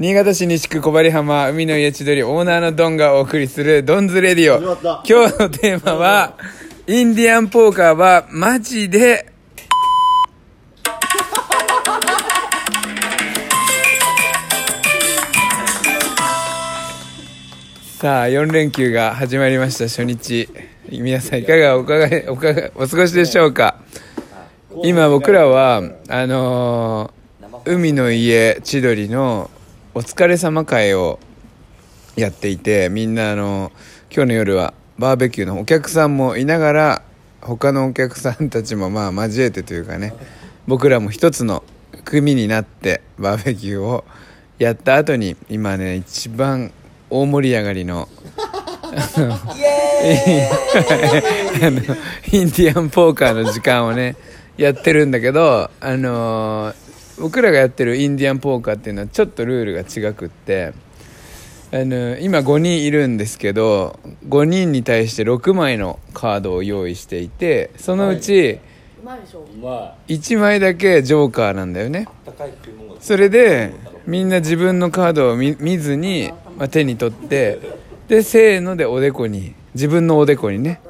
新潟市西区小針浜海の家千鳥オーナーのドンがお送りするドンズレディオ。始まった。今日のテーマはインディアンポーカーはマジでさあ4連休が始まりました初日。皆さんいかがおかがおかがお過ごしでしょうか？今僕らはあのー海の家千鳥のお疲れ様会をやっていてみんなあの今日の夜はバーベキューのお客さんもいながら他のお客さんたちもまあ交えてというかね僕らも一つの組になってバーベキューをやった後に今ね一番大盛り上がりのあの インディアンポーカーの時間をねやってるんだけどあのー僕らがやってるインディアンポーカーっていうのはちょっとルールが違くってあの今5人いるんですけど5人に対して6枚のカードを用意していてそのうちうまい。でしょ。うま1枚だけジョーカーなんだよね。それでみんな自分のカードを見見ずに、まあ、手に取ってでせーのでおでこに自分のおでこにね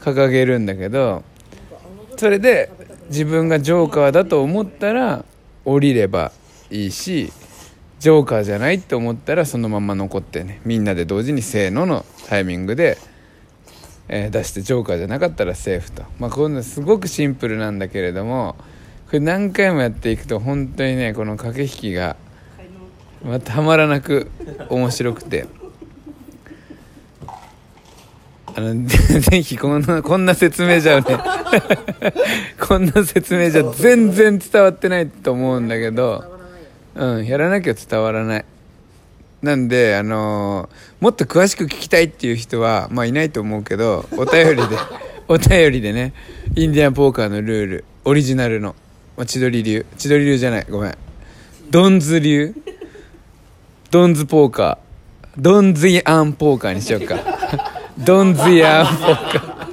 掲げるんだけどそれで自分がジョーカーだと思ったら降りればいいしジョーカーじゃないって思ったらそのまま残ってねみんなで同時にせーののタイミングで、えー出してジョーカーじゃなかったらセーフとまあこんすごくシンプルなんだけれどもこれ何回もやっていくと本当にねこの駆け引きが、まあ、たまらなく面白くて。あの ぜひこんなこんな説明じゃね こんな説明じゃ全然伝わってないと思うんだけど。うんやらなきゃ伝わらない。なんであのーもっと詳しく聞きたいっていう人はまあいないと思うけどお便りで お便りでねインディアンポーカーのルールオリジナルの、まあ、千鳥流。千鳥流じゃない。ごめん。ドンズ流。ドンズポーカー。ドンズイアンポーカーにしようかドンズイアンポーカー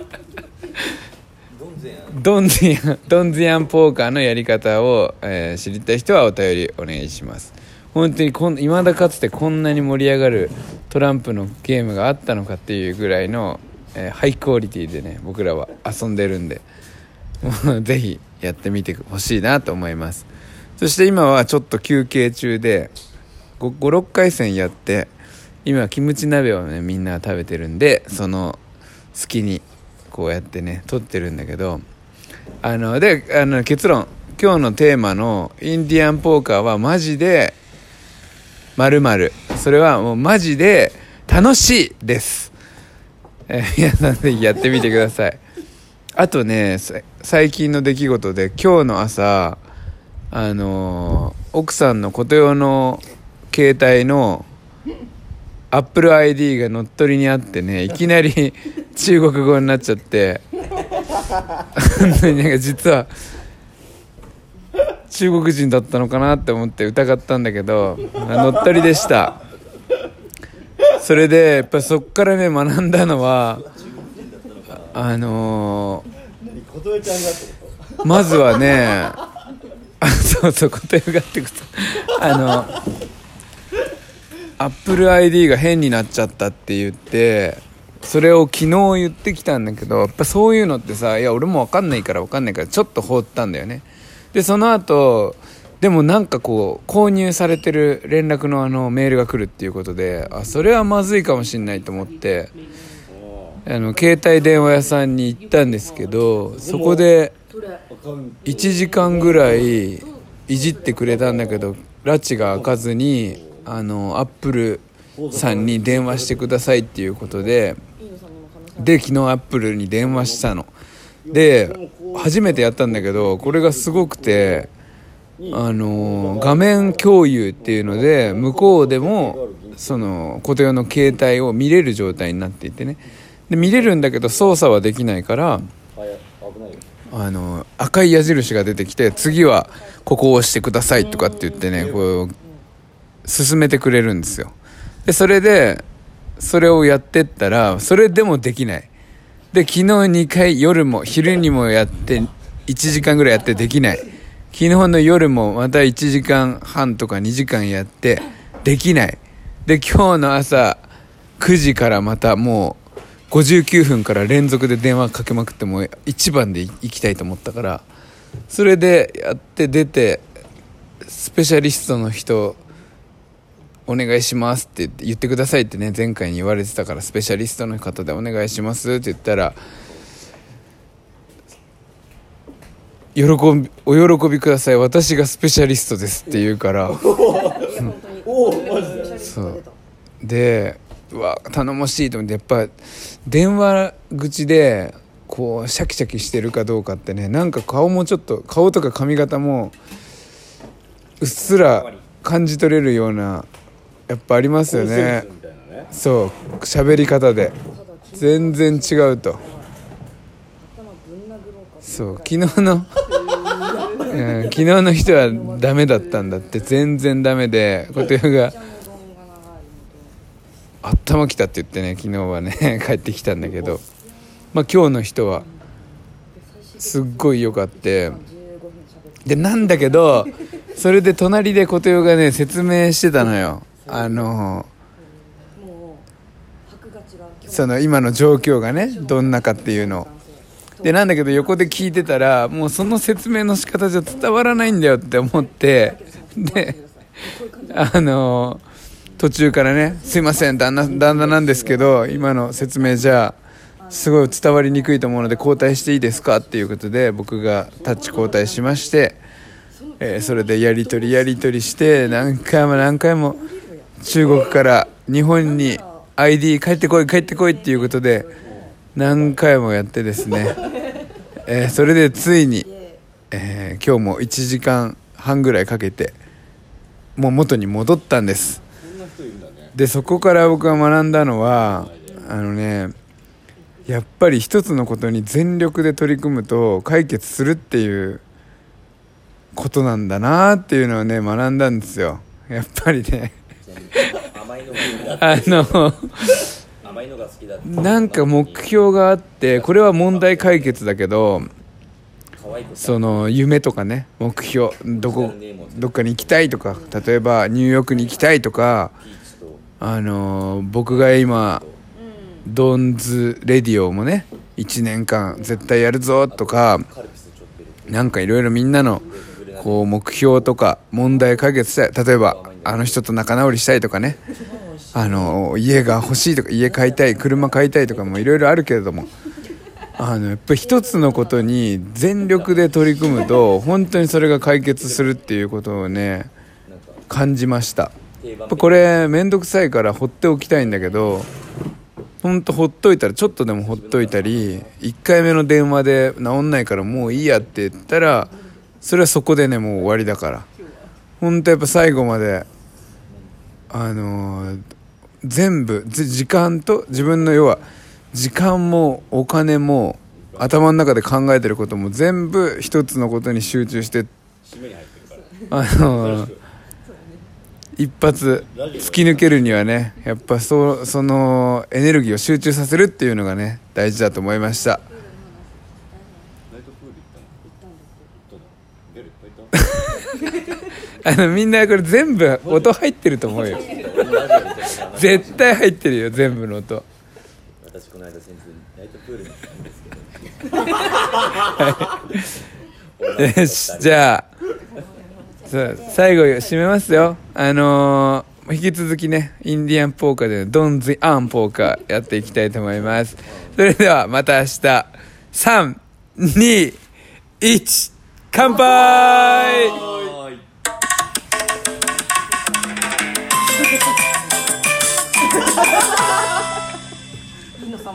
ドンズイアンドンズイアンポーカーのやり方を、えー知りたい人はお便りお願いします。本当にこん未だかつてこんなに盛り上がるトランプのゲームがあったのかっていうぐらいの、えーハイクオリティでね僕らは遊んでるんでもう ぜひやってみてほしいなと思います。そして今はちょっと休憩中で56回戦やって今キムチ鍋をねみんな食べてるんでその隙にこうやってね撮ってるんだけどあのであの結論。今日のテーマのインディアンポーカーはマジで〇〇それはもうマジで楽しいです、えー皆さんぜひやってみてください。あとね最近の出来事で今日の朝あの奥さんの琴用の携帯のアップル ID が乗っ取りにあってね いきなり中国語になっちゃって。本当になんか実は中国人だったのかなって思って疑ったんだけどあ乗っ取りでした。それでやっぱそっからね学んだのはあのーまずはねあそうそう答えがってこと。あのアップル ID が変になっちゃったって言ってそれを昨日言ってきたんだけどやっぱそういうのってさいや俺も分かんないから分かんないからちょっと放ったんだよね。でその後でもなんかこう購入されてる連絡のあのメールが来るっていうことであそれはまずいかもしんないと思ってあの携帯電話屋さんに行ったんですけどそこで1時間ぐらいいじってくれたんだけど拉致が開かずにあのアップルさんに電話してくださいっていうことでで昨日アップルに電話したの。で初めてやったんだけどこれがすごくてあの画面共有っていうので向こうでもその琴代の携帯を見れる状態になっていてね。で見れるんだけど操作はできないからあの赤い矢印が出てきて次はここを押してくださいとかって言ってねこう進めてくれるんですよ。でそれでそれをやってったらそれでもできない。で昨日2回夜も昼にもやって1時間ぐらいやってできない。昨日の夜もまた1時間半とか2時間やってできない。で今日の朝9時からまたもう59分から連続で電話かけまくってもう1番で行きたいと思ったからそれでやって出てスペシャリストの人お願いしますって言ってくださいってね前回に言われてたからスペシャリストの方でお願いしますって言ったら喜びお喜びください。私がスペシャリストですって言うから。そう。でうわ頼もしいと思ってやっぱ電話口でこうシャキシャキしてるかどうかってねなんか顔もちょっと顔とか髪型もうっすら感じ取れるようなやっぱありますよね。そう喋り方で。全然違うと。そう昨日の、うん、昨日の人はダメだったんだって。全然ダメで琴代が。頭きたって言ってね昨日はね 帰ってきたんだけど。まあ今日の人はすっごい良かって。でなんだけどそれで隣で琴代がね説明してたのよ。あのその今の状況がねどんなかっていうのでなんだけど横で聞いてたらもうその説明の仕方じゃ伝わらないんだよって思ってであの途中からね「すいません旦那旦那なんですけど今の説明じゃすごい伝わりにくいと思うので交代していいですか?」っていうことで僕がタッチ交代しまして、えーそれでやり取りやり取りして何回も何回も中国から日本に ID 帰ってこい帰ってこいっていうことで何回もやってですね、えーそれでついに、えー今日も1時間半ぐらいかけてもう元に戻ったんです。でそこから僕が学んだのはあのねやっぱり一つのことに全力で取り組むと解決するっていうことなんだなっていうのをね学んだんですよ。やっぱりね。甘いのがあの甘いのが好きだなんか目標があってこれは問題解決だけどその夢とかね目標どこどっかに行きたいとか例えばニューヨークに行きたいとかあの僕が今ドンズレディオもね1年間絶対やるぞとかなんかいろいろみんなのこう目標とか問題解決したい。例えばあの人と仲直りしたいとかね。あの家が欲しいとか家買いたい車買いたいとかもいろいろあるけれども。あのやっぱ一つのことに全力で取り組むと本当にそれが解決するっていうことをね感じました。やっぱこれ面倒くさいから放っておきたいんだけどほんとほっといたらちょっとでもほっといたり1回目の電話で治んないからもういいやって言ったらそれはそこでねもう終わりだから。ほんとやっぱ最後まであのー全部じ時間と自分の要は時間もお金も頭の中で考えてることも全部一つのことに集中してあのー一発突き抜けるにはねやっぱそうそのエネルギーを集中させるっていうのがね大事だと思いましたナイトプール行ったの行ったの出る行ったあのみんなこれ全部音入ってると思うよ。絶対入ってるよ全部の音。私この間先生ナイトプールに行ったんですけどよしじゃあ最後締めますよ。あのー引き続きねインディアンポーカーでのドンズアンポーカーやっていきたいと思います。それではまた明日。321乾杯